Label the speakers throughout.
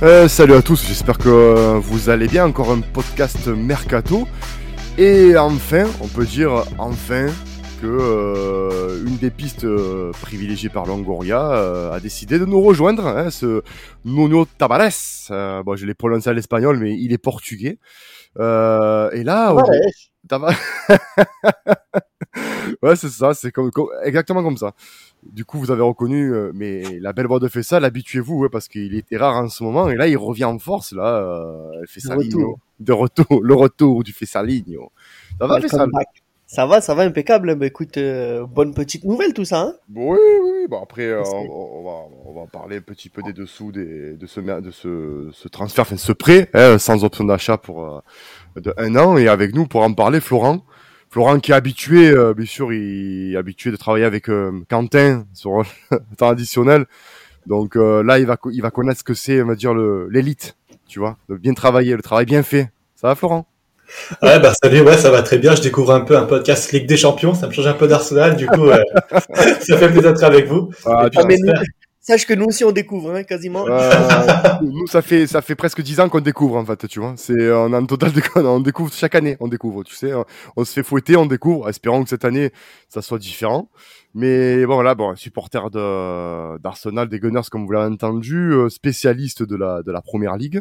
Speaker 1: Euh, salut à tous, j'espère que euh, vous allez bien. Encore un podcast Mercato. Et enfin, on peut dire enfin que euh, une des pistes privilégiées par Longoria a décidé de nous rejoindre, hein, ce Nuno Tavares. bon, je l'ai prononcé à l'espagnol, mais il est portugais. et là, Tavares. ouais, c'est ça, c'est comme, exactement comme ça. Du coup, vous avez reconnu, euh, mais la belle voix de Fessal, habituez-vous, parce qu'il était rare en ce moment, et là, il revient en force, là, euh, Fessalino. De retour, le retour du Fessalino.
Speaker 2: Ça va, Fessal? Ça va, ça va, impeccable. Bah, écoute, euh, bonne petite nouvelle tout ça. Hein
Speaker 1: oui, oui. Bon après, euh, on, va, on va parler un petit peu des dessous des, de ce de ce, ce transfert, enfin ce prêt, hein, sans option d'achat pour de un an. Et avec nous pour en parler, Florent. Florent qui est habitué, euh, bien sûr, il est habitué de travailler avec euh, Quentin sur le temps additionnel. Donc euh, là, il va, il va connaître ce que c'est, on va dire, l'élite, tu vois, de bien travailler, le travail bien fait. Ça va, Florent?
Speaker 3: Ouais, bah salut, ouais, ça va très bien. Je découvre un peu un podcast Ligue des Champions. Ça me change un peu d'Arsenal, du coup, ça fait plaisir d'être avec vous. Ah,
Speaker 2: Sache que nous aussi on découvre, hein, quasiment.
Speaker 1: Euh, nous, ça fait ça fait presque dix ans qu'on découvre en fait, tu vois. C'est on a un total de on découvre chaque année, on découvre, tu sais. On se fait fouetter, on découvre. Espérons que cette année ça soit différent. Mais bon voilà, bon supporter de d'Arsenal, des Gunners comme vous l'avez entendu, euh, spécialiste de la de la première ligue.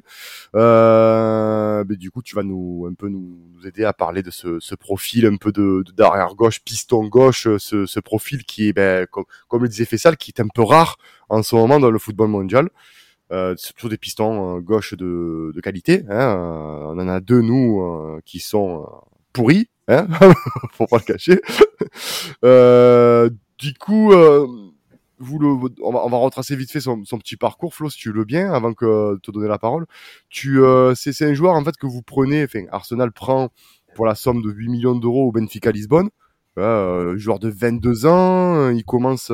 Speaker 1: Euh, mais du coup, tu vas nous un peu nous, nous aider à parler de ce, ce profil un peu de, d'arrière gauche, piston gauche, ce, ce profil qui est ben, comme, comme le disait Fessal, qui est un peu rare en ce moment dans le football mondial. Euh, surtout des pistons euh, gauche de, de qualité. Hein. Euh, on en a deux nous euh, qui sont pourris, hein faut pas le cacher. du coup, vous le, on va, on va retracer vite fait son, son, petit parcours, Flo, si tu veux bien, avant que te donner la parole. Tu, c'est, c'est un joueur en fait que vous prenez. Enfin, Arsenal prend pour la somme de 8 millions d'euros au Benfica Lisbonne. joueur de 22 ans, il commence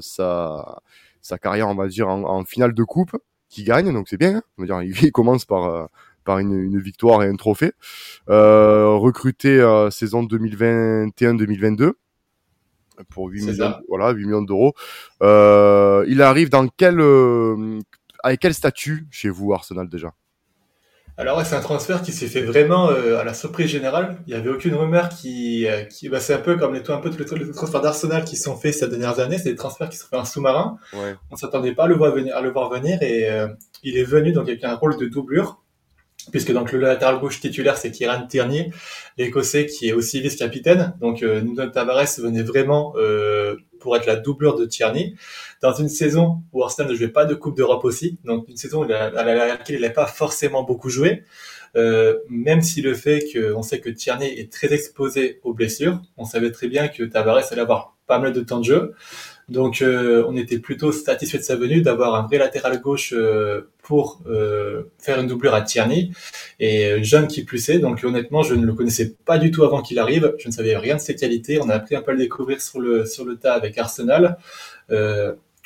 Speaker 1: sa sa carrière, on va dire, en, finale de coupe, qui gagne, donc c'est bien. Hein. on va dire, il, commence par euh, par une, une, victoire et un trophée. Euh, recruté euh, saison 2021-2022 pour 8 millions, voilà, 8 millions d'euros. Euh, il arrive dans quel euh, avec quel statut chez vous Arsenal déjà?
Speaker 3: Alors ouais, c'est un transfert qui s'est fait vraiment euh, à la surprise générale. Il y avait aucune rumeur qui, qui bah, c'est un peu comme les, un peu tous les, transferts d'Arsenal qui sont faits ces dernières années. C'est des transferts qui sont faits en sous-marin. Ouais. On s'attendait pas à le voir venir, à le voir venir et il est venu donc avec un rôle de doublure puisque donc le latéral gauche titulaire c'est Kieran Tierney, l'Écossais qui est aussi vice-capitaine. Donc euh, Nuno Tavares venait vraiment euh, pour être la doublure de Tierney dans une saison où Arsenal ne jouait pas de Coupe d'Europe aussi, donc une saison à laquelle il n'a pas forcément beaucoup joué. Euh, même si le fait qu'on sait que Tierney est très exposé aux blessures, on savait très bien que Tavares allait avoir pas mal de temps de jeu. Donc euh, on était plutôt satisfait de sa venue, d'avoir un vrai latéral gauche euh, pour euh, faire une doublure à Tierney et jeune qui plus est. Donc honnêtement, je ne le connaissais pas du tout avant qu'il arrive. Je ne savais rien de ses qualités. On a appris un peu à le découvrir sur le sur le tas avec Arsenal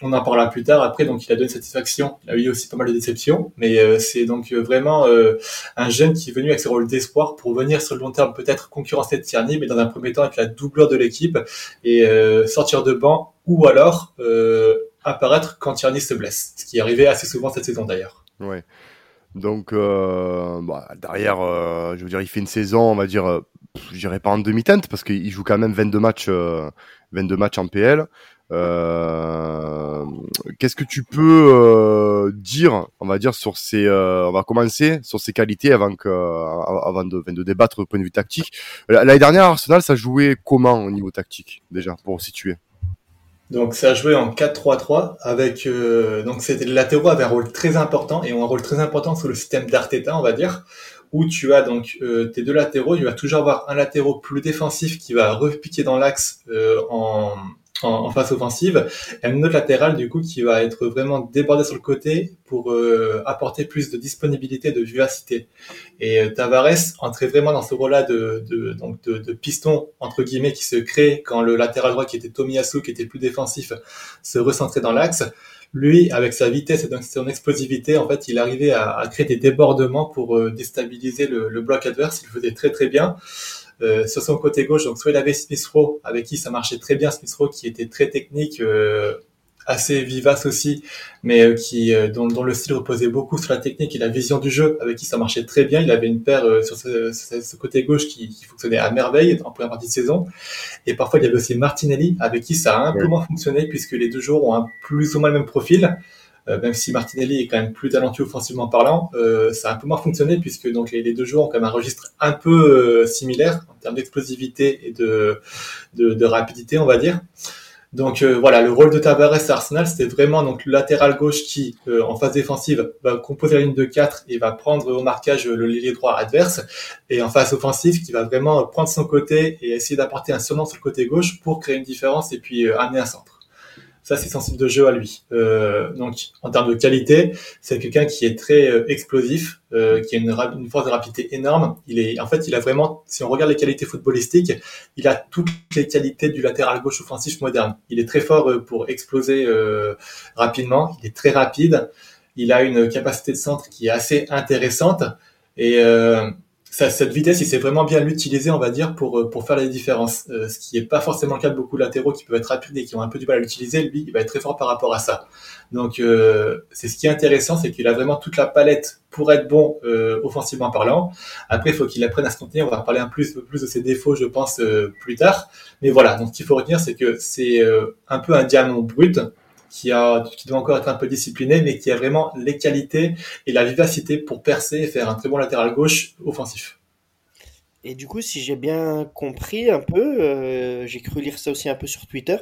Speaker 3: on en parlera plus tard après, donc il a donné satisfaction. Il a eu aussi pas mal de déceptions, mais euh, c'est donc euh, vraiment euh, un jeune qui est venu avec ses rôles d'espoir pour venir sur le long terme peut-être concurrencer Tierney, mais dans un premier temps être la doubleur de l'équipe et sortir de banc ou alors apparaître quand Tierney se blesse, ce qui est arrivé assez souvent cette saison d'ailleurs.
Speaker 1: Ouais. Donc bah, derrière, je veux dire, il fait une saison, on va dire, je dirais pas en demi-teinte parce qu'il joue quand même 22 matchs, 22 matchs en PL. Euh, qu'est-ce que tu peux euh, dire, on va dire sur ces, euh, on va commencer sur ses qualités avant que, avant de, de débattre du point de vue tactique. L'année dernière, Arsenal, ça jouait comment au niveau tactique déjà pour situer?
Speaker 3: Donc ça jouait en 4-3-3 avec donc c'était latéraux avait un rôle très important et ont un rôle très important sur le système d'Arteta on va dire où tu as donc tes deux latéraux, tu vas toujours avoir un latéraux plus défensif qui va repiquer dans l'axe en en, phase offensive, et un autre latéral du coup qui va être vraiment débordé sur le côté pour euh, apporter plus de disponibilité, de vivacité. Et euh, Tavares entrait vraiment dans ce rôle-là de, de, donc de, de, piston entre guillemets qui se crée quand le latéral droit qui était Tomiyasu, qui était plus défensif, se recentrait dans l'axe. Lui, avec sa vitesse et donc son explosivité, en fait, il arrivait à, à créer des débordements pour euh, déstabiliser le, le bloc adverse. Il le faisait très très bien. Euh, sur son côté gauche, donc soit il avait Smith Rowe avec qui ça marchait très bien, Smith Rowe qui était très technique, euh, assez vivace aussi, mais qui dont, dont, le style reposait beaucoup sur la technique et la vision du jeu, avec qui ça marchait très bien. Il avait une paire sur ce, ce, côté gauche qui, qui, fonctionnait à merveille en première partie de saison. Et parfois, il y avait aussi Martinelli, avec qui ça a un peu moins fonctionné, puisque les deux joueurs ont un plus ou moins le même profil. Euh, même si Martinelli est quand même plus talentueux offensivement parlant, euh, ça a un peu moins fonctionné puisque donc les, deux joueurs ont quand même un registre un peu euh, similaire en termes d'explosivité et de, de, de, rapidité, on va dire. Donc voilà, le rôle de Tavares à Arsenal, c'était vraiment donc le latéral gauche qui, en phase défensive, va composer la ligne de 4 et va prendre au marquage le lié droit adverse, et en phase offensive, qui va vraiment prendre son côté et essayer d'apporter un surnom sur le côté gauche pour créer une différence et puis amener un centre. Ça, c'est sensible de jeu à lui. Euh, donc, en termes de qualité, c'est quelqu'un qui est très euh, explosif, euh, qui a une, force de rapidité énorme. Il est, en fait, il a vraiment, si on regarde les qualités footballistiques, il a toutes les qualités du latéral gauche offensif moderne. Il est très fort pour exploser rapidement. Il est très rapide. Il a une capacité de centre qui est assez intéressante. Cette vitesse, il sait vraiment bien l'utiliser, on va dire, pour, euh, pour faire la différence. Euh, ce qui n'est pas forcément le cas de beaucoup de latéraux qui peuvent être rapides et qui ont un peu du mal à l'utiliser. Lui, il va être très fort par rapport à ça. Donc, euh, c'est ce qui est intéressant, c'est qu'il a vraiment toute la palette pour être bon offensivement parlant. Après, il faut qu'il apprenne à se contenir. On va parler un plus, plus de ses défauts, je pense, plus tard. Mais voilà, donc ce qu'il faut retenir, c'est que c'est un peu un diamant brut qui, a, qui doit encore être un peu discipliné, mais qui a vraiment les qualités et la vivacité pour percer et faire un très bon latéral gauche offensif.
Speaker 2: Et du coup, si j'ai bien compris un peu, euh, j'ai cru lire ça aussi un peu sur Twitter,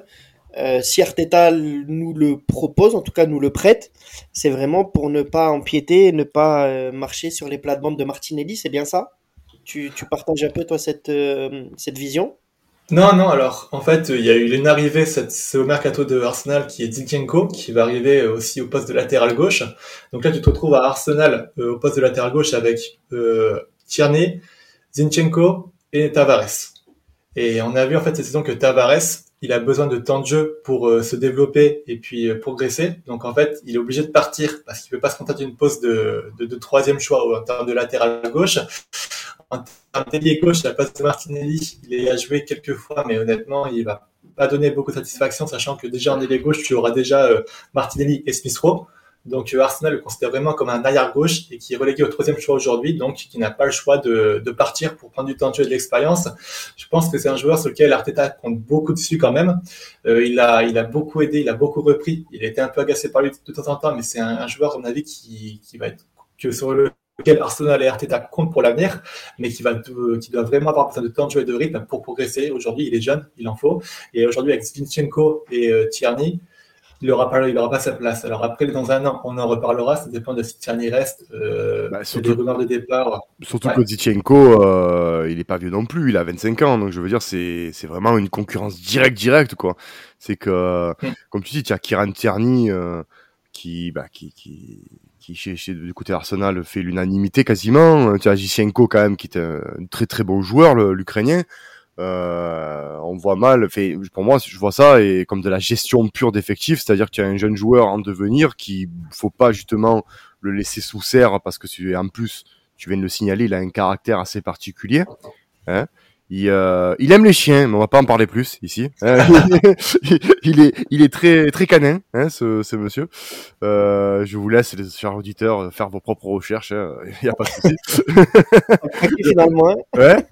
Speaker 2: euh, si Arteta nous le propose, en tout cas nous le prête, c'est vraiment pour ne pas empiéter, ne pas euh, marcher sur les plates-bandes de Martinelli, c'est bien ça? Tu, tu, partages un peu toi cette, cette vision?
Speaker 3: Non, non, alors en fait, il y a eu une arrivée cette, au mercato de Arsenal qui est Zinchenko, qui va arriver aussi au poste de latéral gauche. Donc là, tu te retrouves à Arsenal euh, au poste de latéral gauche avec euh, Tierney, Zinchenko et Tavares. Et on a vu en fait cette saison que Tavares, il a besoin de temps de jeu pour euh, se développer et puis euh, progresser. Donc en fait, il est obligé de partir parce qu'il peut pas se contenter d'une poste de, de, de, troisième choix en termes de latéral gauche. En d'ailier gauche, la place de Martinelli, il a joué quelques fois, mais honnêtement, il va pas donner beaucoup de satisfaction, sachant que déjà en ailier gauche, tu auras déjà euh, Martinelli et Smith Rowe. Donc euh, Arsenal le considère vraiment comme un arrière gauche et qui est relégué au troisième choix aujourd'hui, donc qui n'a pas le choix de, partir pour prendre du temps de jeu de l'expérience. Je pense que c'est un joueur sur lequel Arteta compte beaucoup dessus quand même. Euh, il a il a beaucoup aidé, il a beaucoup repris. Il a été un peu agacé par lui de temps en temps, mais c'est un, un, joueur à mon avis qui, qui va être que sur le lequel Arsenal et Arteta comptent pour l'avenir, mais qui va qui doit vraiment avoir besoin de temps de jeu et de rythme pour progresser. Aujourd'hui, il est jeune, il en faut. Et aujourd'hui, avec Zinchenko et euh, Tierney, il n'aura pas, il aura pas sa place. Alors après, dans un an, on en reparlera. Ça dépend de si Tierney reste. Euh, bah, surtout, des rumeurs de départ.
Speaker 1: Surtout que Zichenko, euh, il n'est pas vieux non plus. Il a 25 ans. Donc je veux dire, c'est, vraiment une concurrence directe, directe, quoi. C'est que, mm. comme tu dis, tu as Kieran Tierney, euh, qui, bah, qui, qui, qui chez, du côté Arsenal fait l'unanimité quasiment. Tu as Zichenko quand même, qui est un très très bon joueur, l'Ukrainien. Euh, on voit mal. Fait, pour moi, je vois ça et comme de la gestion pure d'effectifs, c'est-à-dire qu'il y a un jeune joueur en devenir qui faut pas justement le laisser sous serre parce que en plus, tu viens de le signaler, il a un caractère assez particulier. Hein il, euh, il, aime les chiens, mais on va pas en parler plus ici. Hein. il, est, il est très, très canin, hein, ce, ce monsieur. Euh, je vous laisse, les chers auditeurs, faire vos propres recherches. Hein. Il n'y a pas de souci.
Speaker 2: finalement. Ouais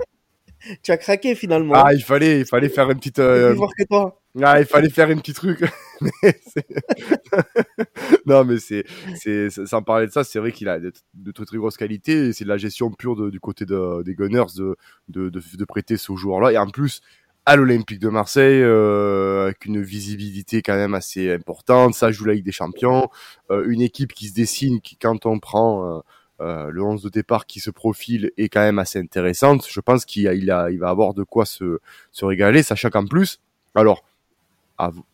Speaker 2: tu as craqué finalement.
Speaker 1: Ah, il fallait, il fallait faire une petite. Euh...
Speaker 2: que toi.
Speaker 1: Ah, il fallait faire une petite truc. non, mais c'est, c'est, sans parler de ça, c'est vrai qu'il a de, très très grosses qualités. C'est de la gestion pure de, du côté de, des Gunners de, de, de, prêter ce joueur-là. Et en plus, à l'Olympique de Marseille, euh, avec une visibilité quand même assez importante. Ça joue la Ligue des Champions. Euh, une équipe qui se dessine, qui quand on prend. Euh, euh, le 11 de départ qui se profile est quand même assez intéressante. Je pense qu'il a, il a, il va avoir de quoi se, se régaler, sachant qu'en plus, alors,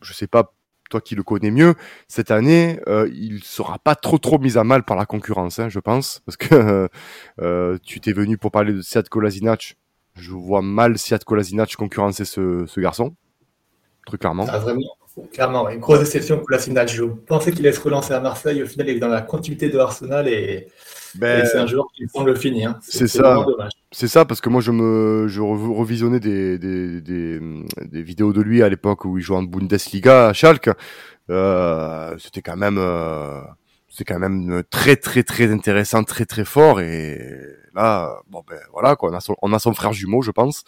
Speaker 1: je sais pas, toi qui le connais mieux, cette année, euh, il sera pas trop trop mis à mal par la concurrence, hein, je pense, parce que euh, tu t'es venu pour parler de Siad Kolasinac. Je vois mal Siad Kolasinac concurrencer ce, ce garçon, très clairement.
Speaker 3: Ah, vraiment? Clairement, une grosse déception pour la finale. Je pensais qu'il allait se relancer à Marseille. Au final, il est dans la continuité de Arsenal et, ben, c'est un joueur qui semble fini. Hein.
Speaker 1: C'est ça. C'est ça parce que moi je me je revisionnais des, des, des, des, vidéos de lui à l'époque où il jouait en Bundesliga à Schalke. Euh, c'était quand même euh, c'est quand même très très très intéressant, très très fort et là bon ben voilà quoi, on a son, on a son frère jumeau je pense.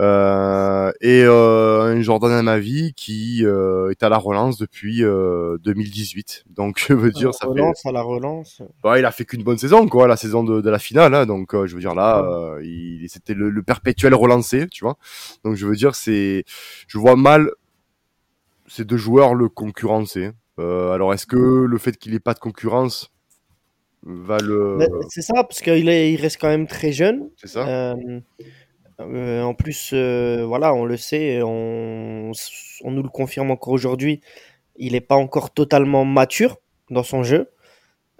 Speaker 1: Euh, et euh, un Jordan à ma vie qui euh, est à la relance depuis 2018. Donc je veux dire, ça
Speaker 2: relance fait... à la relance.
Speaker 1: Bah, il a fait qu'une bonne saison, quoi, la saison de, de la finale. Hein, donc je veux dire là, il, c'était le, le, perpétuel relancé, tu vois. Donc je veux dire, c'est, je vois mal ces deux joueurs le concurrencer. alors est-ce que le fait qu'il ait pas de concurrence va le.
Speaker 2: C'est ça, parce qu'il il reste quand même très jeune.
Speaker 1: C'est ça.
Speaker 2: Euh, en plus, euh, voilà, on le sait, on, nous le confirme encore aujourd'hui, il n'est pas encore totalement mature dans son jeu.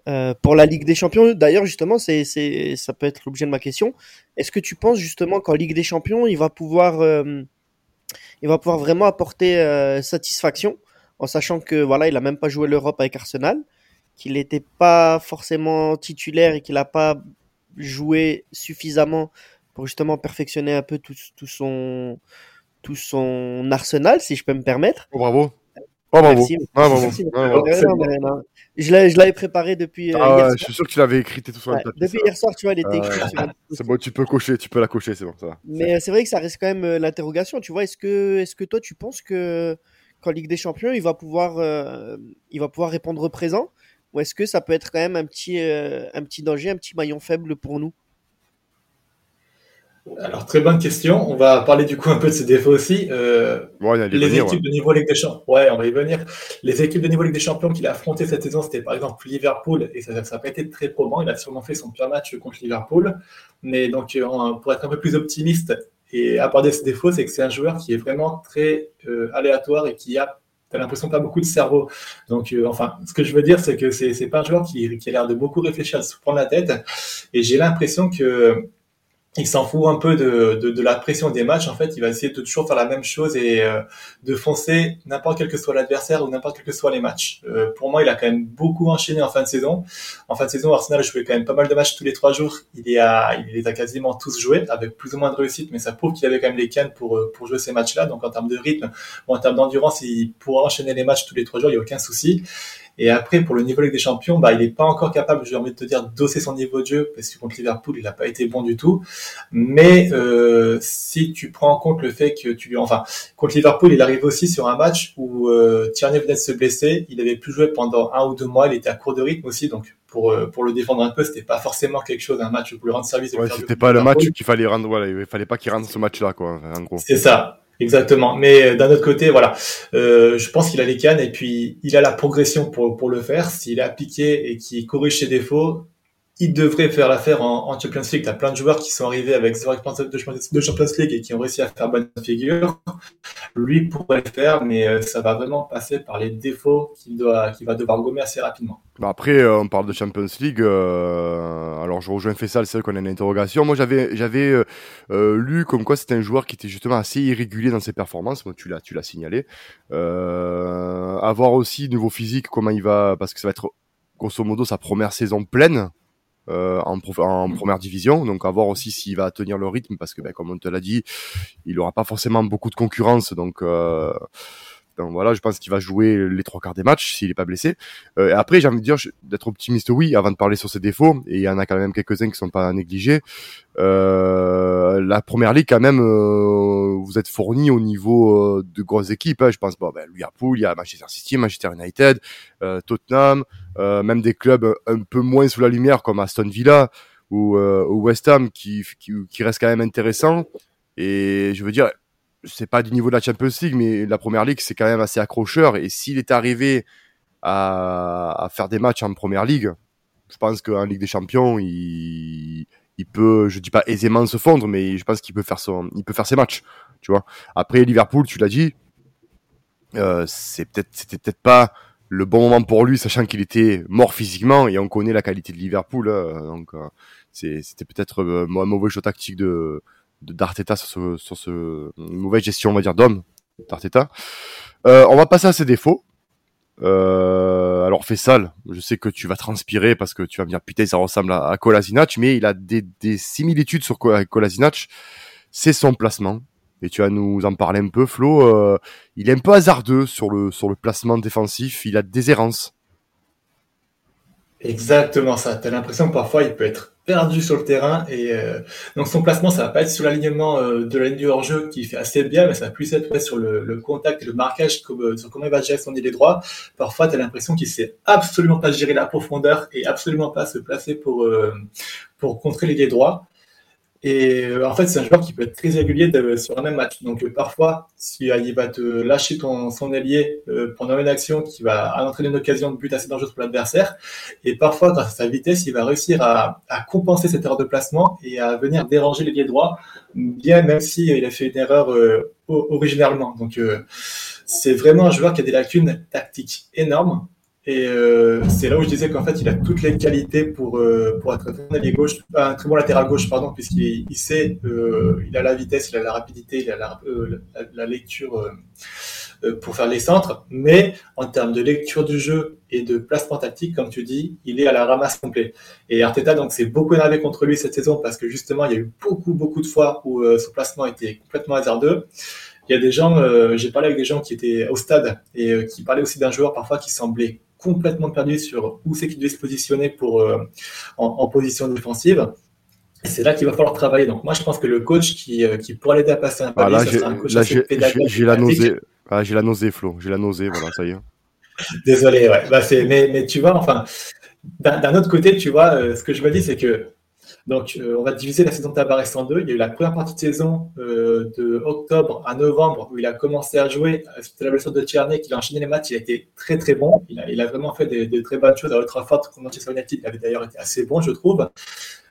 Speaker 2: Euh, pour la Ligue des Champions, d'ailleurs, justement, c'est, ça peut être l'objet de ma question. Est-ce que tu penses justement qu'en Ligue des Champions, il va pouvoir, il va pouvoir vraiment apporter satisfaction, en sachant que voilà, il a même pas joué l'Europe avec Arsenal, qu'il n'était pas forcément titulaire et qu'il n'a pas joué suffisamment pour justement perfectionner un peu tout, tout, son, tout son arsenal, si je peux me permettre.
Speaker 1: Oh, bravo. Oh, bravo. Merci. Ah, bravo.
Speaker 2: Je l'avais préparé depuis.
Speaker 1: Euh, ah, hier je suis sûr que tu l'avais écrit tout sur
Speaker 2: ouais, Depuis hier soir, tu vois, il était écrit.
Speaker 1: c'est bon, tu peux cocher, tu peux la cocher, c'est bon, ça va.
Speaker 2: Mais c'est vrai que ça reste quand même euh, l'interrogation, tu vois. Est-ce que, est-ce que toi, tu penses que qu'en Ligue des Champions, il va pouvoir, euh, il va pouvoir répondre présent, ou est-ce que ça peut être quand même un petit, un petit danger, un petit maillon faible pour nous?
Speaker 3: Alors, très bonne question. On va parler du coup un peu de ses défauts aussi. Euh, les équipes de niveau Ligue des Champions. Ouais, on va y venir. Les équipes de niveau Ligue des Champions qu'il a affrontées cette saison, c'était par exemple Liverpool, et ça n'a pas été très probant. Il a sûrement fait son pire match contre Liverpool. Mais donc, euh, pour être un peu plus optimiste et aborder ses défauts, c'est que c'est un joueur qui est vraiment très euh, aléatoire et qui a T'as l'impression pas beaucoup de cerveau. Donc, enfin, ce que je veux dire, c'est que c'est, c'est pas un joueur qui, qui a l'air de beaucoup réfléchir, à se prendre la tête. Et j'ai l'impression que il s'en fout un peu de, de, de, la pression des matchs. En fait, il va essayer de toujours faire la même chose et euh, de foncer n'importe quel que soit l'adversaire ou n'importe quel que soit les matchs. Euh, pour moi, il a quand même beaucoup enchaîné en fin de saison. En fin de saison, Arsenal jouait quand même pas mal de matchs tous les trois jours. Il est à, il les a quasiment tous joués avec plus ou moins de réussite, mais ça prouve qu'il avait quand même les cannes pour euh, pour jouer ces matchs-là. Donc en termes de rythme ou en termes d'endurance, il pourra enchaîner les matchs tous les trois jours. Il n'y a aucun souci. Et après, pour le niveau Ligue des Champions, bah, il n'est pas encore capable, j'ai envie de te dire, d'osser son niveau de jeu, parce que contre Liverpool, il n'a pas été bon du tout. Mais euh, si tu prends en compte le fait que tu lui... Enfin, contre Liverpool, il arrive aussi sur un match où euh, Tierney venait de se blesser, il avait plus joué pendant un ou deux mois, il était à court de rythme aussi, donc pour, euh, pour le défendre un peu, c'était pas forcément quelque chose, un match pour lui rendre service.
Speaker 1: Ouais, c'était pas le match qu'il fallait rendre, voilà, il fallait pas qu'il rende ce match-là, quoi, en gros.
Speaker 3: C'est ça. Exactement. Mais euh, d'un autre côté, voilà, euh, je pense qu'il a les cannes et puis il a la progression pour, pour le faire. S'il est appliqué et qu'il corrige ses défauts, il devrait faire l'affaire en, Champions League. Tu as plein de joueurs qui sont arrivés avec zéro expérience de Champions League et qui ont réussi à faire bonne figure. Lui pourrait le faire, mais euh, ça va vraiment passer par les défauts qu'il va devoir gommer assez rapidement.
Speaker 1: Bah après, euh, on parle de Champions League. Euh, alors, je rejoins Fessal, c'est vrai qu'on a une interrogation. Moi, j'avais, lu comme quoi c'était un joueur qui était justement assez irrégulier dans ses performances. Moi, tu l'as, tu l'as signalé. avoir aussi niveau physique, comment il va, parce que ça va être grosso modo sa première saison pleine euh, en, première division. Donc à voir aussi s'il va tenir le rythme parce que ben, comme on te l'a dit, il aura pas forcément beaucoup de concurrence. Donc, euh, donc voilà, je pense qu'il va jouer les trois quarts des matchs s'il est pas blessé. Euh, après, j'ai envie de dire d'être optimiste, oui, avant de parler sur ses défauts. Et il y en a quand même quelques-uns qui sont pas négligés. Euh, la première ligue, quand même, euh, vous êtes fourni au niveau de grosses équipes. Hein. Je pense, bon, ben, Liverpool, il y a Manchester City, Manchester United, Tottenham. Euh, même des clubs un peu moins sous la lumière comme Aston Villa ou, euh, West Ham qui, qui, qui restent quand même intéressants. Et je veux dire, c'est pas du niveau de la Champions League, mais la Première Ligue c'est quand même assez accrocheur. Et s'il est arrivé à, à, faire des matchs en Première Ligue, je pense qu'en Ligue des Champions, il, il peut, je dis pas aisément se fondre, mais je pense qu'il peut faire son, il peut faire ses matchs, tu vois. Après Liverpool, tu l'as dit, euh, c'est peut-être, c'était peut-être pas le bon moment pour lui, sachant qu'il était mort physiquement et on connaît la qualité de Liverpool. Hein, donc euh, c'était peut-être euh, un mauvais choix tactique de d'Arteta sur ce, sur ce mauvaise gestion, on va dire, d'homme d'Arteta. on va passer à ses défauts. Euh, alors Fessal, je sais que tu vas transpirer parce que tu vas me dire putain ça ressemble à, à Kolasinac, mais il a des, des similitudes sur Kolasinac. C'est son placement. Et tu vas nous en parler un peu, Flo. Euh, il est un peu hasardeux sur le sur le placement défensif. Il a des errances.
Speaker 3: Exactement ça. T'as l'impression que parfois il peut être perdu sur le terrain et euh, donc son placement ça va pas être sur l'alignement euh, de la ligne du hors-jeu qui fait assez bien mais ça va plus être sur le, contact et le marquage euh, sur comment il va gérer son idée droit. Parfois tu l'impression qu'il sait absolument pas gérer la profondeur et absolument pas se placer pour pour contrer les droit et euh, en fait, c'est un joueur qui peut être très régulier sur un même match. Donc euh, parfois, si euh, il va te lâcher ton, son allié pendant une action qui va entraîner une occasion de but assez dangereuse pour l'adversaire, et parfois, grâce à sa vitesse, il va réussir à, à compenser cette erreur de placement et à venir déranger l'ailier droit, bien même s'il il a fait une erreur originalement. Donc c'est vraiment un joueur qui a des lacunes tactiques énormes et euh, c'est là où je disais qu'en fait, il a toutes les qualités pour, euh, pour être un bon gauche, un très bon latéral gauche, pardon, puisqu'il il sait, euh, il a la vitesse, il a la rapidité, il a la, euh, la, lecture euh, pour faire les centres. Mais en termes de lecture du jeu et de placement tactique, comme tu dis, il est à la ramasse complet. Et Arteta, donc, s'est beaucoup énervé contre lui cette saison parce que justement, il y a eu beaucoup, beaucoup de fois où son placement était complètement hasardeux. Il y a des gens, j'ai parlé avec des gens qui étaient au stade et qui parlaient aussi d'un joueur parfois qui semblait complètement perdu sur où c'est qu'il devait se positionner pour, euh, en, position défensive. Et c'est là qu'il va falloir travailler. Donc moi, je pense que le coach qui, euh, qui pourrait l'aider à passer un palier,
Speaker 1: ah, là, un coach J'ai la nausée. Ah, j'ai la nausée, Flo. J'ai la nausée, voilà, ça y est.
Speaker 3: Désolé, ouais. Bah, mais, mais tu vois, enfin, d'un autre côté, tu vois, euh, ce que je me dis, c'est que donc, euh, on va diviser la saison de Tabarès en deux. Il y a eu la première partie de saison euh, de octobre à novembre où il a commencé à jouer. C'était la blessure de Tierney qu'il a enchaîné les matchs. Il a été très très bon. Il a, il a vraiment fait des, très bonnes choses à Old Trafford contre Manchester United. Il avait d'ailleurs été assez bon, je trouve.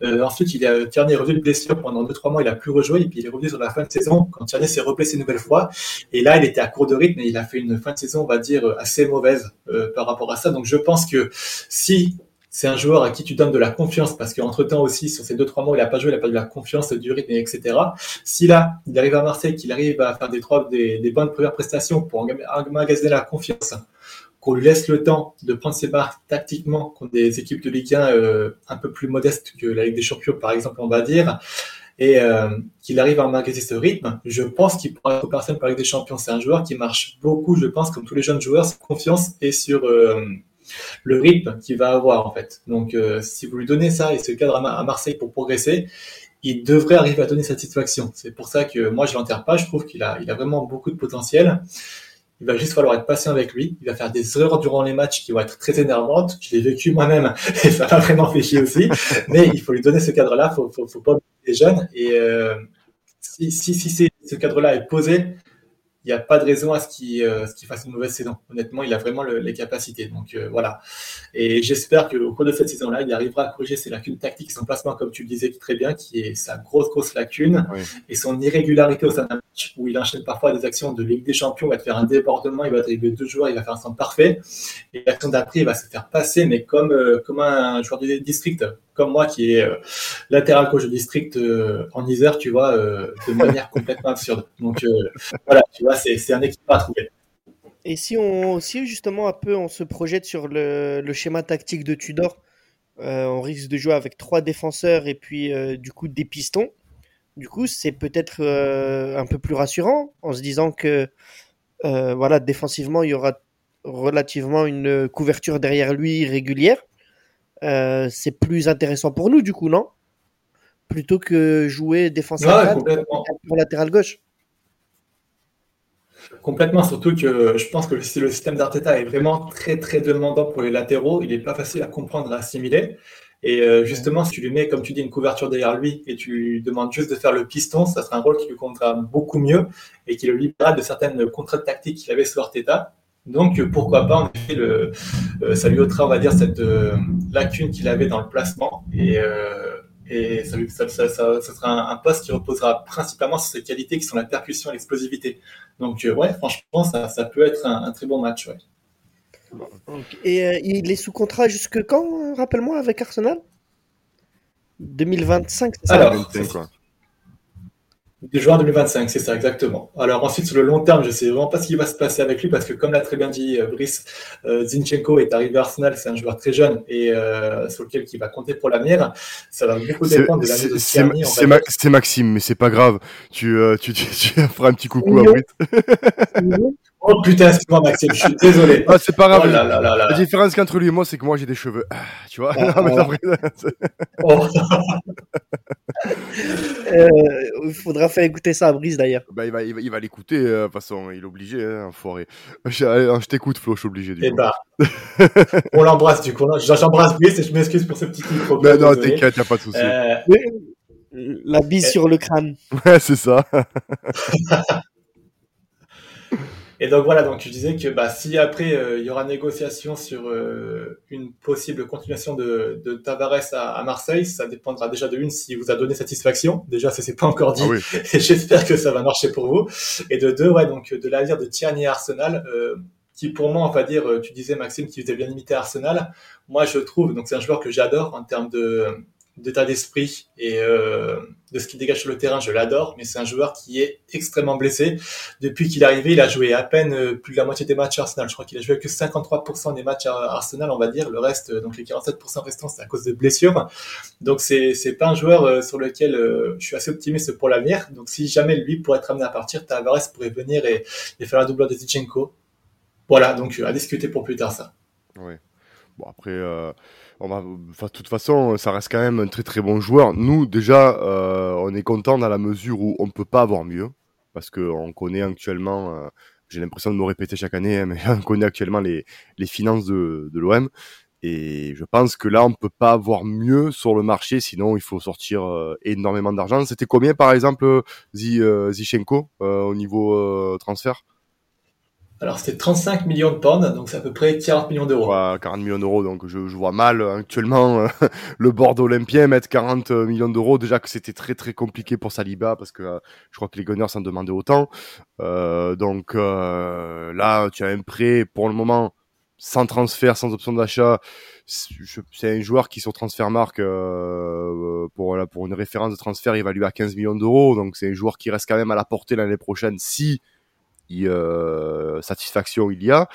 Speaker 3: Euh, ensuite, il a, Tierney est revenu de blessure pendant 2-3 mois. Il a plus rejoué et puis il est revenu sur la fin de saison quand Tierney s'est reblessé une nouvelle fois. Et là, il était à court de rythme et il a fait une fin de saison, on va dire, assez mauvaise par rapport à ça. Donc, je pense que si c'est un joueur à qui tu donnes de la confiance parce qu'entre temps aussi, sur ces deux, trois mois, il n'a pas joué, il n'a pas de la confiance, du rythme, etc. Si là, il arrive à Marseille, qu'il arrive à faire des, trois, des, bonnes premières prestations pour emmagasiner la confiance, qu'on lui laisse le temps de prendre ses marques tactiquement contre des équipes de Ligue 1 euh, un peu plus modestes que la Ligue des Champions, par exemple, on va dire, et euh, qu'il arrive à emmagasiner ce rythme, je pense qu'il pourra être personne par la Ligue des Champions. C'est un joueur qui marche beaucoup, je pense, comme tous les jeunes joueurs, sur confiance et sur... Euh, le rythme qu'il va avoir en fait. Donc euh, si vous lui donnez ça et ce cadre à, Marseille pour progresser, il devrait arriver à donner satisfaction. C'est pour ça que moi je l'enterre pas, je trouve qu'il a, il a vraiment beaucoup de potentiel. Il va juste falloir être patient avec lui. Il va faire des erreurs durant les matchs qui vont être très énervantes. Je l'ai vécu moi-même et ça m'a vraiment fait chier aussi. Mais il faut lui donner ce cadre-là. Faut, faut, faut pas oublier les jeunes. Et euh, si, si, si ce cadre-là est posé, il n'y a pas de raison à ce qu'il euh, fasse une mauvaise saison. Honnêtement, il a vraiment les capacités. Donc euh, voilà. Et j'espère qu'au cours de cette saison-là, il arrivera à corriger ses lacunes tactiques, son placement, comme tu le disais très bien, qui est sa grosse, grosse lacune, et son irrégularité au sein d'un match où il enchaîne parfois des actions de Ligue des Champions, il va te faire un débordement, il va dribbler deux joueurs, il va faire un centre parfait. Et l'action d'après, il va se faire passer, mais comme, euh, comme un joueur de district comme moi qui est euh, latéral coach de district euh, en Isère, tu vois, euh, de manière complètement absurde. Donc voilà, tu vois, c'est un équipe à trouver.
Speaker 2: Et si on, si justement un peu on se projette sur le, le schéma tactique de Tudor, on risque de jouer avec trois défenseurs et puis du coup des pistons. Du coup, c'est peut-être un peu plus rassurant en se disant que voilà, défensivement, il y aura relativement une couverture derrière lui régulière. Euh, c'est plus intéressant pour nous, du coup, non? Plutôt que jouer défenseur pour latéral gauche.
Speaker 3: Complètement, surtout que je pense que le système d'Arteta est vraiment très très demandant pour les latéraux. Il n'est pas facile à comprendre, à assimiler. Et euh, justement, si tu lui mets, comme tu dis, une couverture derrière lui et tu lui demandes juste de faire le piston, ça sera un rôle qui lui comptera beaucoup mieux et qui le libérera de certaines contraintes tactiques qu'il avait sous Arteta. Donc pourquoi pas, en effet, le, euh, ça lui ôtera, on va dire, cette euh, lacune qu'il avait dans le placement et, euh, et ça, ça, ça, ça, sera un, poste qui reposera principalement sur ses qualités qui sont la percussion et l'explosivité. Donc ouais, franchement, ça, ça peut être un, très bon match. Ouais.
Speaker 2: Et il est sous contrat jusque quand, rappelle-moi, avec Arsenal? 2025, c'est ça?
Speaker 3: Alors, De juin 2025, c'est ça, exactement. Alors ensuite, sur le long terme, je sais vraiment pas ce qui va se passer avec lui parce que, comme l'a très bien dit euh, Brice, euh, Zinchenko est arrivé à Arsenal, c'est un joueur très jeune et euh, sur lequel il va compter pour l'avenir. Ça va beaucoup dépendre de l'année de
Speaker 1: C'est Maxime, mais c'est pas grave. Tu, tu, tu, feras un petit coucou à Brice.
Speaker 3: Oh putain, excuse-moi Maxime, je suis désolé.
Speaker 1: Ah, c'est pas grave. Oh la différence qu'entre lui et moi, c'est que moi j'ai des cheveux. Ah, tu vois ah, non, mais
Speaker 2: oh. euh, il faudra faire écouter ça à Brice d'ailleurs.
Speaker 1: Bah, il va, il va, l'écouter, euh, de toute façon, il est obligé, hein, enfoiré. Je, je t'écoute, Flo, je suis obligé. Du
Speaker 3: et eh bah, on l'embrasse du coup. J'embrasse Brice et je m'excuse pour ce petit
Speaker 1: micro. Non, non, t'inquiète, y'a pas de souci. Euh...
Speaker 2: La bise sur le crâne.
Speaker 1: Ouais, c'est ça.
Speaker 3: Et donc voilà, donc je disais que bah, si après euh, il y aura négociation sur euh, une possible continuation de, de Tavares à, Marseille, ça dépendra déjà de une s'il vous a donné satisfaction. Déjà, ça c'est pas encore dit. Ah et j'espère que ça va marcher pour vous. Et de deux, ouais, donc de l'avenir de Tierney Arsenal. Euh, qui pour moi, on va dire, tu disais Maxime, qui était bien limité à Arsenal. Moi, je trouve, donc c'est un joueur que j'adore en termes de, d'état d'esprit et euh, de ce qu'il dégage sur le terrain, je l'adore, mais c'est un joueur qui est extrêmement blessé. Depuis qu'il est arrivé, il a joué à peine euh, plus de la moitié des matchs à Arsenal. Je crois qu'il a joué que 53% des matchs à Arsenal, on va dire. Le reste, euh, donc les 47% restants, c'est à cause de blessures. Donc c'est c'est pas un joueur sur lequel je suis assez optimiste pour l'avenir. Donc si jamais lui pourrait être amené à partir, Tavares pourrait venir et, faire la double de Zichenko. Voilà, donc à discuter pour plus tard ça.
Speaker 1: Oui. Bon après de toute façon, ça reste quand même un très très bon joueur. Nous, déjà, euh, on est content dans la mesure où on ne peut pas avoir mieux, parce qu'on connaît actuellement, euh, j'ai l'impression de me répéter chaque année, hein, mais on connaît actuellement les, finances de, de l'OM. Et je pense que là, on ne peut pas avoir mieux sur le marché, sinon il faut sortir euh, énormément d'argent. C'était combien, par exemple, Zichenko au niveau transfert?
Speaker 3: Alors c'était 35 millions de pounds, donc c'est à peu près 40 millions d'euros.
Speaker 1: 40 millions d'euros, donc je, vois mal euh, actuellement euh, le Bordeaux Olympien mettre 40 euh, millions d'euros. Déjà que c'était très très compliqué pour Saliba parce que je crois que les Gunners s'en demandaient autant. donc là, tu as un prêt pour le moment sans transfert, sans option d'achat. C'est un joueur qui sur Transfermarkt pour pour une référence de transfert évalué à 15 millions d'euros. Donc c'est un joueur qui reste quand même à la portée l'année prochaine si euh, satisfaction il y a.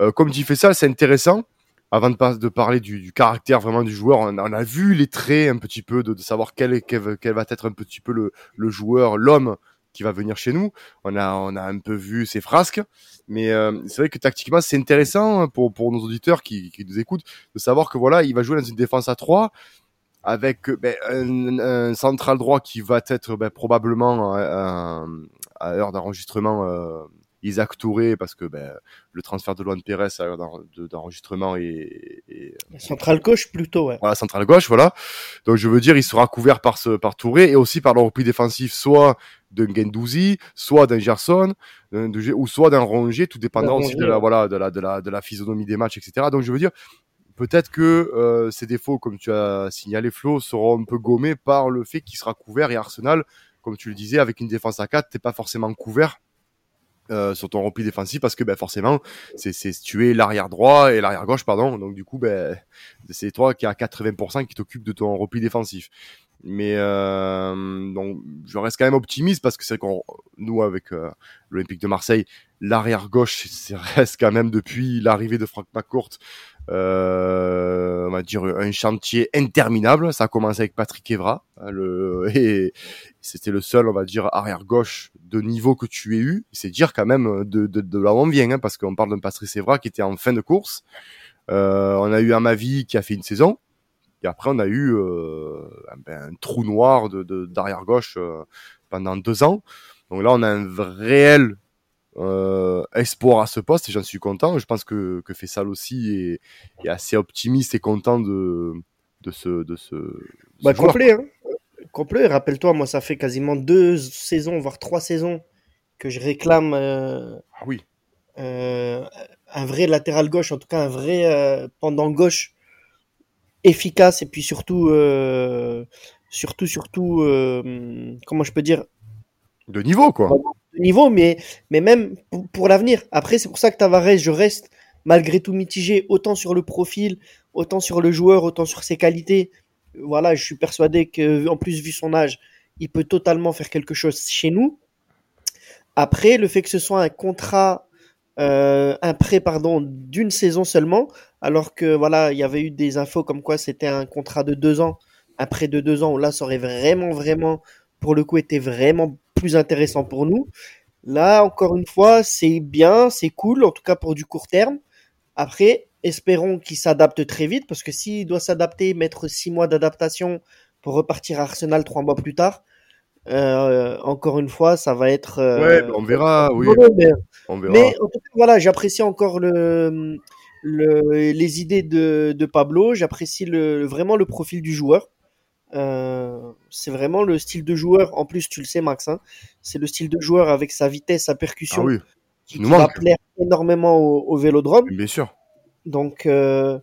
Speaker 1: Euh, comme fais ça, c'est intéressant. Avant de, parler du, caractère vraiment du joueur, on, a vu les traits un petit peu, de, savoir quel, quel, va être un petit peu le, joueur, l'homme qui va venir chez nous. On a, on a un peu vu ses frasques, mais euh, c'est vrai que tactiquement c'est intéressant pour, pour nos auditeurs qui, nous écoutent de savoir que voilà, il va jouer dans une défense à 3 avec ben, un, central droit qui va être ben, probablement à heure d'enregistrement euh, Isaac Touré parce que ben, le transfert de Luan Pérez d'enregistrement est, est,
Speaker 2: centrale gauche plutôt ouais.
Speaker 1: Voilà centrale gauche voilà. Donc je veux dire il sera couvert par ce par Touré et aussi par le repli défensif soit d'un Gendouzi, soit d'un Gerson ou soit d'un Rongier tout dépendant aussi de la voilà de la de la de la physionomie des matchs etc. Donc je veux dire peut-être que euh, ces défauts, comme tu as signalé Flo, seront un peu gommés par le fait qu'il sera couvert et Arsenal, comme tu le disais, avec une défense à 4, t'es pas forcément couvert euh, sur ton repli défensif parce que ben, forcément c'est tu es l'arrière droit et l'arrière gauche pardon. Donc du coup ben c'est toi qui a 80% qui t'occupe de ton repli défensif. Mais euh, donc je reste quand même optimiste parce que c'est qu'on nous avec euh, l'Olympique de Marseille l'arrière gauche c'est reste quand même depuis l'arrivée de Franck McCourt on va dire un chantier interminable. Ça a commencé avec Patrick Evra, hein, le, et c'était le seul, on va dire, arrière gauche de niveau que tu aies eu. C'est dire quand même de, de, de là où on vient, hein, parce qu'on parle d'un Patrick Evra qui était en fin de course. Euh, on a eu Amavi qui a fait une saison. Et après, on a eu euh, ben, un trou noir de d'arrière gauche euh, pendant deux ans. Donc là, on a un réel euh, espoir à ce poste et j'en suis content. Je pense que, que Fessal aussi est, est, assez optimiste et content de, de ce. De ce,
Speaker 2: bah, complet, hein. complet. Rappelle-toi, moi, ça fait quasiment deux saisons, voire trois saisons que je réclame. Euh,
Speaker 1: ah oui.
Speaker 2: Euh, un vrai latéral gauche, en tout cas un vrai euh, pendant gauche efficace et puis surtout, surtout, surtout, comment je peux dire?
Speaker 1: De niveau, quoi
Speaker 2: niveau, mais, mais même pour, l'avenir. Après, c'est pour ça que Tavares, je reste malgré tout mitigé, autant sur le profil, autant sur le joueur, autant sur ses qualités. Voilà, je suis persuadé que, plus, vu son âge, il peut totalement faire quelque chose chez nous. Après, le fait que ce soit un contrat, euh, un prêt, pardon, d'une saison seulement, alors que voilà, il y avait eu des infos comme quoi c'était un contrat de deux ans, un prêt de deux ans, où là, ça aurait vraiment, vraiment, pour le coup, été vraiment plus intéressant pour nous. Là, encore une fois, c'est bien, c'est cool, en tout cas pour du court terme. Après, espérons qu'il s'adapte très vite, parce que s'il doit s'adapter, mettre six mois d'adaptation pour repartir à Arsenal trois mois plus tard, euh, encore une fois, ça va être. Euh,
Speaker 1: ouais, on verra, oui.
Speaker 2: Mais, on verra. mais en tout cas, voilà, j'apprécie encore le, le, les idées de, de Pablo. J'apprécie le, vraiment le profil du joueur. Euh, c'est vraiment le style de joueur. En plus, tu le sais, Max, hein, c'est le style de joueur avec sa vitesse, sa percussion,
Speaker 1: ah
Speaker 2: qui, va plaire énormément au, au, Vélodrome.
Speaker 1: Bien sûr.
Speaker 2: Donc, euh,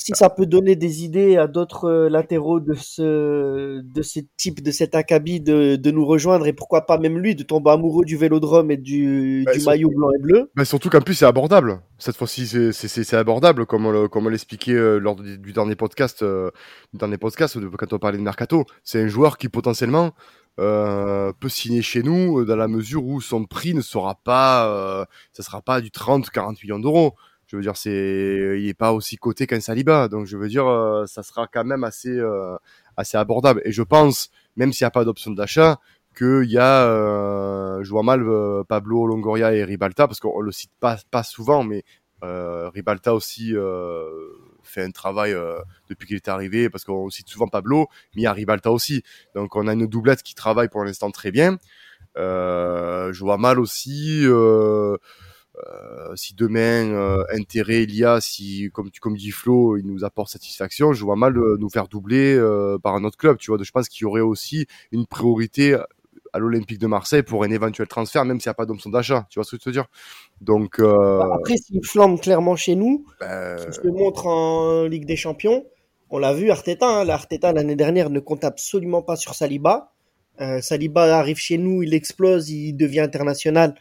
Speaker 2: si ça peut donner des idées à d'autres euh, latéraux de ce, de ce type, de cet acabit de, de, nous rejoindre et pourquoi pas même lui de tomber amoureux du vélodrome et du, bah, du maillot blanc et bleu.
Speaker 1: Bah surtout qu'en plus c'est abordable. Cette fois-ci c'est abordable comme on, comme l'expliquait euh, lors du dernier podcast, euh, du dernier podcast quand on parlait de Mercato. C'est un joueur qui potentiellement euh, peut signer chez nous dans la mesure où son prix ne sera pas, euh, ça sera pas du 30-40 millions d'euros. Je veux dire, c'est, il est pas aussi coté qu'un Saliba, donc je veux dire, euh, ça sera quand même assez, euh, assez abordable. Et je pense, même s'il n'y a pas d'option d'achat, qu'il y a, euh, je vois mal euh, Pablo Longoria et Ribalta, parce qu'on le cite pas, pas souvent, mais Ribalta aussi fait un travail depuis qu'il est arrivé, parce qu'on cite souvent Pablo, mais il y a Ribalta aussi. Donc on a une doublette qui travaille pour l'instant très bien. je vois mal aussi. Euh, euh, si demain euh, intérêt il y a, si comme tu comme dit Flo, il nous apporte satisfaction, je vois mal euh, nous faire doubler par un autre club. Tu vois, je pense qu'il y aurait aussi une priorité à l'Olympique de Marseille pour un éventuel transfert, même s'il n'y a pas d'option d'achat. Tu vois ce que je veux dire? Donc
Speaker 2: bah, après, s'il flambe clairement chez nous, ben... je te montre en Ligue des Champions, on l'a vu Arteta. Hein, Arteta l'année dernière ne compte absolument pas sur Saliba. Saliba arrive chez nous, il explose, il devient international.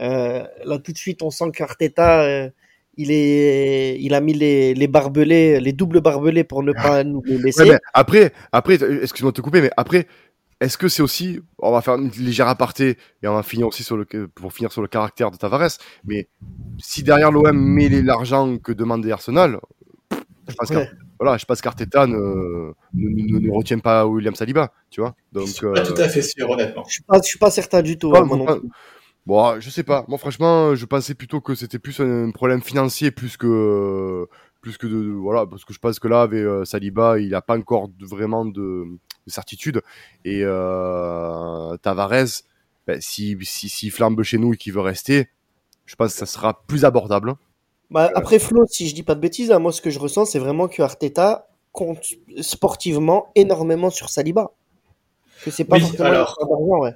Speaker 2: Euh, là, tout de suite, on sent qu'Arteta, euh, il est, il a mis les, les barbelés, les doubles barbelés pour ne pas nous les laisser.
Speaker 1: Ouais, après, après, excuse-moi de te couper, mais après, est-ce que c'est aussi, on va faire une légère aparté et on va finir aussi sur le, pour finir sur le caractère de Tavares, mais si derrière l'OM met l'argent que demande Arsenal, je pense ouais. voilà, je pense qu'Arteta ne, ne, ne, retient pas William Saliba, tu vois. Donc,
Speaker 3: je suis pas tout à fait sûr, honnêtement.
Speaker 2: Je suis pas, je suis pas certain du tout. Hein, moi
Speaker 1: Bon, je sais pas. Moi, franchement, je pensais plutôt que c'était plus un problème financier plus que plus que de, voilà, parce que je pense que là, avec euh, Saliba, il a pas encore de, vraiment de, de, certitude. Et euh, Tavares, ben, si si s'il flambe chez nous et qu'il veut rester, je pense que ça sera plus abordable.
Speaker 2: Bah, après Flo, si je dis pas de bêtises, hein, moi ce que je ressens, c'est vraiment que Arteta compte sportivement énormément sur Saliba. Que c'est pas
Speaker 3: oui, forcément alors... ouais.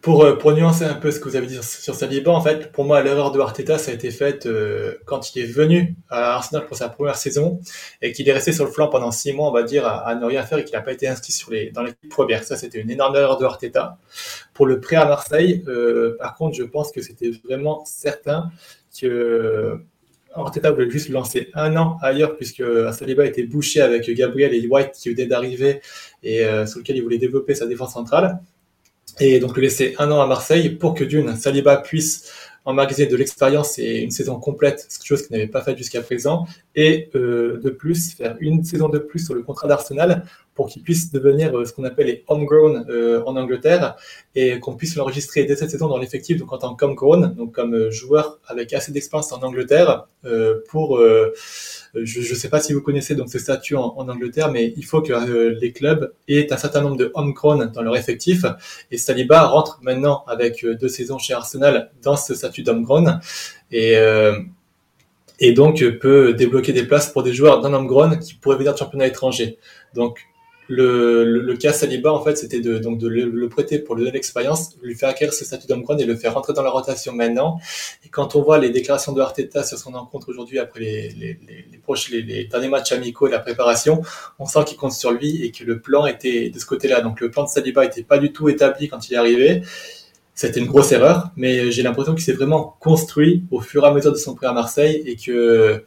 Speaker 3: Pour, euh, pour nuancer un peu ce que vous avez dit sur, Saliba, en fait, pour moi, l'erreur de Arteta, ça a été faite euh, quand il est venu à Arsenal pour sa première saison et qu'il est resté sur le flanc pendant six mois, on va dire, à, ne rien faire et qu'il n'a pas été inscrit sur les, dans l'équipe première. Ça, c'était une énorme erreur de Arteta. Pour le prêt à Marseille, euh, par contre, je pense que c'était vraiment certain que Arteta voulait juste lancer un an ailleurs puisque Saliba était bouché avec Gabriel et White qui venaient d'arriver et euh, sur lequel il voulait développer sa défense centrale et donc le laisser un an à Marseille pour que d'une, Saliba puisse emmagasiner de l'expérience et une saison complète, chose qu'il n'avait pas fait jusqu'à présent, et euh, de plus faire une saison de plus sur le contrat d'Arsenal pour qu'il puisse devenir euh, ce qu'on appelle les homegrown euh, en Angleterre et qu'on puisse l'enregistrer dès cette saison dans l'effectif donc en tant qu'homegrown, donc comme euh, joueur avec assez d'expérience en Angleterre pour je ne sais pas si vous connaissez donc ce statut en, en Angleterre, mais il faut que les clubs aient un certain nombre de homegrown dans leur effectif. Et Saliba rentre maintenant avec deux saisons chez Arsenal dans ce statut d'homegrown. Et, et donc peut débloquer des places pour des joueurs d'un homegrown qui pourraient venir de championnat étranger. Donc le, le, le, cas Saliba, en fait, c'était de, donc de le, prêter pour lui donner l'expérience, lui faire acquérir ce statut d'homegrown et le faire rentrer dans la rotation maintenant. Et quand on voit les déclarations de Arteta sur son rencontre aujourd'hui après les, les, les, proches, les, derniers matchs amicaux et la préparation, on sent qu'il compte sur lui et que le plan était de ce côté-là. Donc le plan de Saliba était pas du tout établi quand il est arrivé. C'était une grosse erreur, mais j'ai l'impression qu'il s'est vraiment construit au fur et à mesure de son prêt à Marseille et que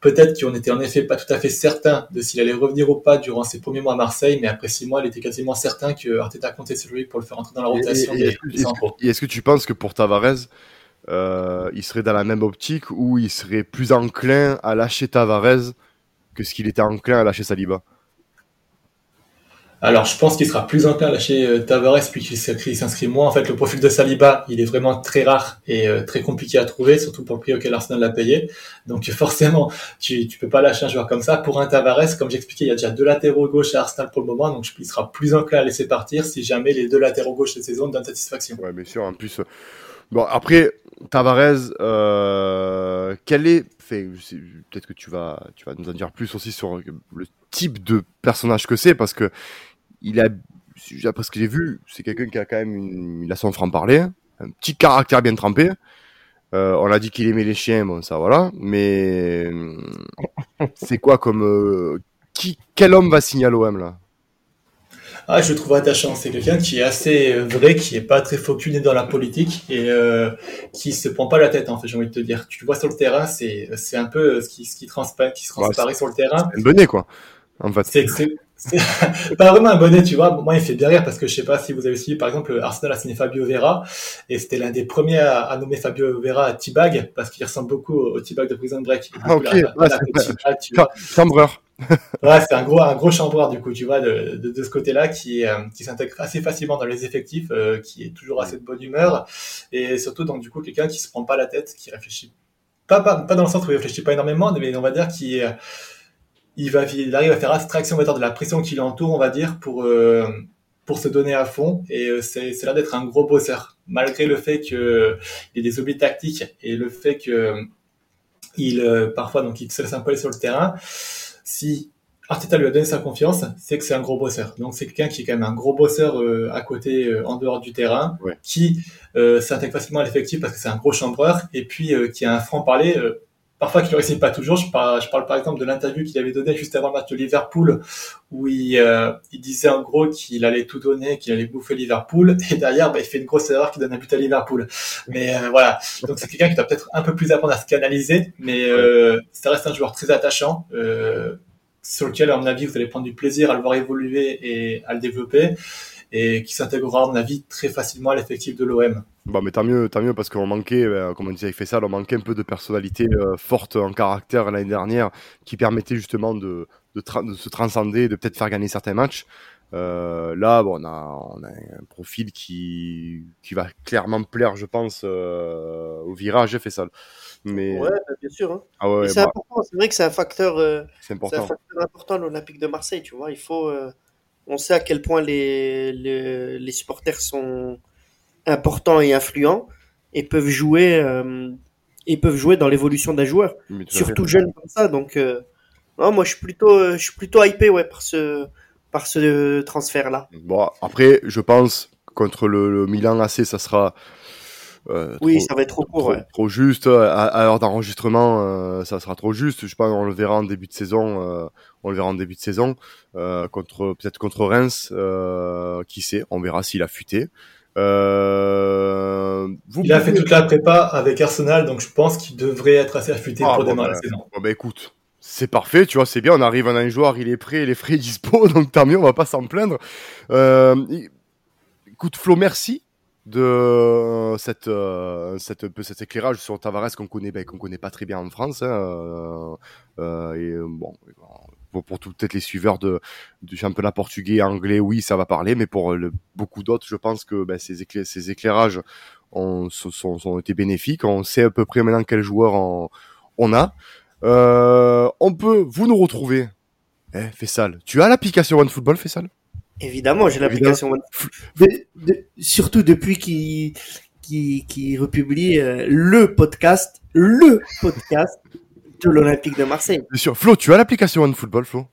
Speaker 3: Peut-être qu'on était en effet pas tout à fait certain de s'il allait revenir ou pas durant ses premiers mois à Marseille, mais après six mois, il était quasiment certain que Arteta comptait sur lui pour le faire entrer dans la rotation.
Speaker 1: Et, est-ce que, tu penses que pour Tavares, euh, il serait dans la même optique ou il serait plus enclin à lâcher Tavares que ce qu'il était enclin à lâcher Saliba?
Speaker 3: Alors, je pense qu'il sera plus enclin à lâcher euh, Tavares puis qu'il s'inscrit moins. En fait, le profil de Saliba, il est vraiment très rare et euh, très compliqué à trouver, surtout pour le prix auquel Arsenal l'a payé. Donc, forcément, tu, peux pas lâcher un joueur comme ça. Pour un Tavares, comme j'expliquais, il y a déjà deux latéraux gauche à Arsenal pour le moment, donc il sera plus enclin à laisser partir si jamais les deux latéraux gauche de saison donnent satisfaction.
Speaker 1: Ouais, bien sûr. En plus, bon, après, Tavares, euh, quel est, peut-être que tu vas, tu vas nous en dire plus aussi sur le type de personnage que c'est, parce que il a, après ce que j'ai vu, c'est quelqu'un qui a quand même une, il a son franc-parler, un petit caractère bien trempé. Euh, on a dit qu'il aimait les chiens, bon ça voilà, mais c'est quoi comme euh, qui, quel homme va signer à l'OM là?
Speaker 3: Ah, je le trouve attachant. C'est quelqu'un qui est assez euh, vrai, qui est pas très focusé dans la politique et euh, qui se prend pas la tête. En fait, j'ai envie de te dire. Tu le vois sur le terrain, c'est c'est un peu ce qui ce qui transparaît, qui se transparaît sur le terrain.
Speaker 1: Un bonnet quoi. En fait.
Speaker 3: C'est c'est pas vraiment un bonnet, tu vois. Moi, il fait bien rire parce que je sais pas si vous avez suivi, par exemple, Arsenal a signé Fabio Vera et c'était l'un des premiers à, nommer Fabio Vera à T-Bag parce qu'il ressemble beaucoup au T-Bag de Prison Break.
Speaker 1: Ah, ok, ouais, chambreur.
Speaker 3: ouais, c'est un gros, un gros chambreur du coup, tu vois, de, de, de ce côté-là qui, euh, qui s'intègre assez facilement dans les effectifs, euh, qui est toujours assez de bonne humeur et surtout donc du coup quelqu'un qui se prend pas la tête, qui réfléchit pas, pas, pas dans le sens où il réfléchit pas énormément, mais on va dire qui il va, il arrive à faire abstraction de la pression qui l'entoure, on va dire, pour euh, pour se donner à fond. Et euh, c'est c'est là d'être un gros bosseur, malgré le fait que il y ait des oublis tactiques et le fait que il euh, parfois donc il se laisse un peu aller sur le terrain. Si Arteta lui a donné sa confiance, c'est que c'est un gros bosseur. Donc c'est quelqu'un qui est quand même un gros bosseur à côté, en dehors du terrain, qui s'intègre facilement à l'effectif parce que c'est un gros chambreur et puis qui a un franc parler parfois qu'il ne réussit pas toujours. Je parle, je parle par exemple de l'interview qu'il avait donnée juste avant le match de Liverpool, où il, euh, il disait en gros qu'il allait tout donner, qu'il allait bouffer Liverpool, et derrière, bah, il fait une grosse erreur qui donne un but à Liverpool. Mais euh, voilà, donc c'est quelqu'un qui doit peut-être un peu plus apprendre à se canaliser, mais euh, ça reste un joueur très attachant. sur lequel, à mon avis, vous allez prendre du plaisir à le voir évoluer et à le développer et qui s'intégrera, à mon avis, très facilement à l'effectif de l'OM.
Speaker 1: Bon, mais tant mieux, tant mieux parce qu'on manquait, ben, comme on disait avec Fessal, on manquait un peu de personnalité euh, forte en caractère l'année dernière qui permettait justement de, de, se transcender, de peut-être faire gagner certains matchs. Euh, là, bon, on a, on a un profil qui, qui va clairement plaire, je pense, euh, au virage, Fessal.
Speaker 2: Mais... Ouais, bah, bien sûr. Hein. Ah ouais, c'est bah important. C'est vrai que c'est un facteur, euh, c'est important. un facteur important l'Olympique de Marseille. Tu vois, il faut on sait à quel point les, les, supporters sont importants et influents et peuvent jouer, euh, et peuvent jouer dans l'évolution d'un joueur, surtout jeune comme ça. Donc, euh, moi, je suis plutôt, je suis plutôt hypé ouais, par ce, par ce transfert-là.
Speaker 1: Bon, après, je pense contre le Milan AC, ça sera
Speaker 2: euh, oui, ça va être trop court.
Speaker 1: Trop, juste. À, l'heure d'enregistrement, euh, ça sera trop juste. Je sais pas, on le verra en début de saison. Euh, on le verra en début de saison contre peut-être contre Reims. qui sait On verra s'il a fuité.
Speaker 3: Vous il a fait toute la prépa avec Arsenal, donc je pense qu'il devrait être assez affûté ah, pour démarrer la saison.
Speaker 1: Bon, bah écoute, c'est parfait, tu vois, c'est bien. On arrive, on a un joueur, il est prêt, il est frais, dispo, donc tant mieux, on va pas s'en plaindre. écoute, Flo, merci de euh, cette, euh, cette, cet éclairage sur Tavares qu'on connaît, ben, qu'on connaît pas très bien en France. Hein, euh, euh et bon, pour, pour peut-être les suiveurs de, du championnat portugais, anglais, oui, ça va parler, mais pour le, beaucoup d'autres, je pense que ben, ces, ces éclairages ont, sont, sont, été bénéfiques. On sait à peu près maintenant quel joueur on, on a. on peut, vous nous retrouver. Eh, Fessal, tu as l'application OneFootball, Fessal?
Speaker 2: Évidemment, j'ai l'application surtout depuis qu'il qui, qui republie euh, le podcast, le podcast de l'Olympique de Marseille.
Speaker 1: Bien sûr. Flo, tu as l'application OneFootball, Flo?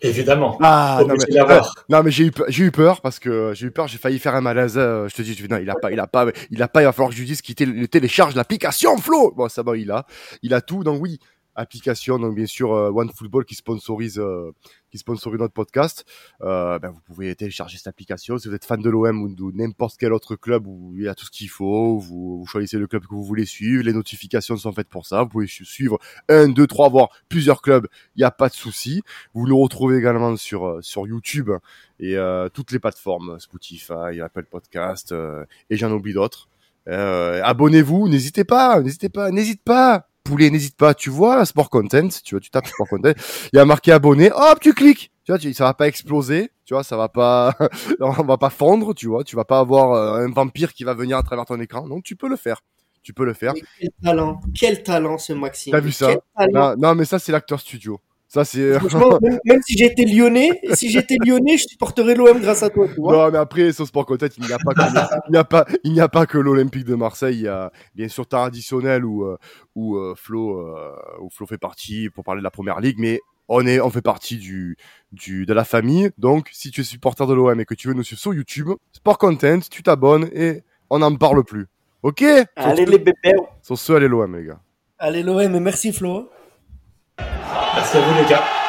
Speaker 3: Évidemment.
Speaker 1: Ah, non mais, non mais, j'ai eu j'ai eu peur parce que j'ai eu peur, j'ai failli faire un malaise. Euh, je te dis, non, il a pas, il a pas, il a pas. Il va falloir que je lui dise qu'il télécharge l'application, Flo. Bon, ça va, il a, il a tout. Donc oui, application. Donc bien sûr euh, OneFootball qui sponsorise euh, qui sponsorise notre podcast. Euh, ben, vous pouvez télécharger cette application. Si vous êtes fan de l'OM ou de n'importe quel autre club où il y a tout ce qu'il faut, vous, choisissez le club que vous voulez suivre. Les notifications sont faites pour ça. Vous pouvez suivre un, deux, trois, voire plusieurs clubs. Il n'y a pas de souci. Vous nous retrouvez également sur sur YouTube et toutes les plateformes Spotify, Apple Podcast et j'en oublie d'autres. Euh, abonnez-vous, n'hésitez pas, n'hésitez pas, n'hésite pas. Poulet, n'hésite pas. Tu vois, sport content, tu vois, tu tapes sport content. Il y a marqué abonné. Hop, tu cliques. Tu vois, ça va pas exploser. Tu vois, ça va pas, on va pas fondre. Tu vois, tu vas pas avoir euh, un vampire qui va venir à travers ton écran. Donc, tu peux le faire. Tu peux le faire.
Speaker 2: quel talent, quel talent ce Maxime.
Speaker 1: T'as vu ça? non, non, mais ça c'est l'acteur studio. Ça, c'est.
Speaker 2: même, si j'étais lyonnais, si j'étais lyonnais, je supporterais l'OM grâce à toi. Tu vois
Speaker 1: non, mais après, sur Sport Content, il n'y a pas que, il n'y a pas, il n'y a pas que l'Olympique de Marseille. Il y a bien sûr traditionnel où, euh, où euh, Flo, euh, où Flo fait partie pour parler de la première ligue, mais on est, on fait partie du, du, de la famille. Donc, si tu es supporter de l'OM et que tu veux nous suivre sur YouTube, Sport Content, tu t'abonnes et on n'en parle plus. Ok?
Speaker 2: Allez les bébés.
Speaker 1: Sur ce, allez l'OM, les gars.
Speaker 2: Allez l'OM et merci Flo.
Speaker 3: Merci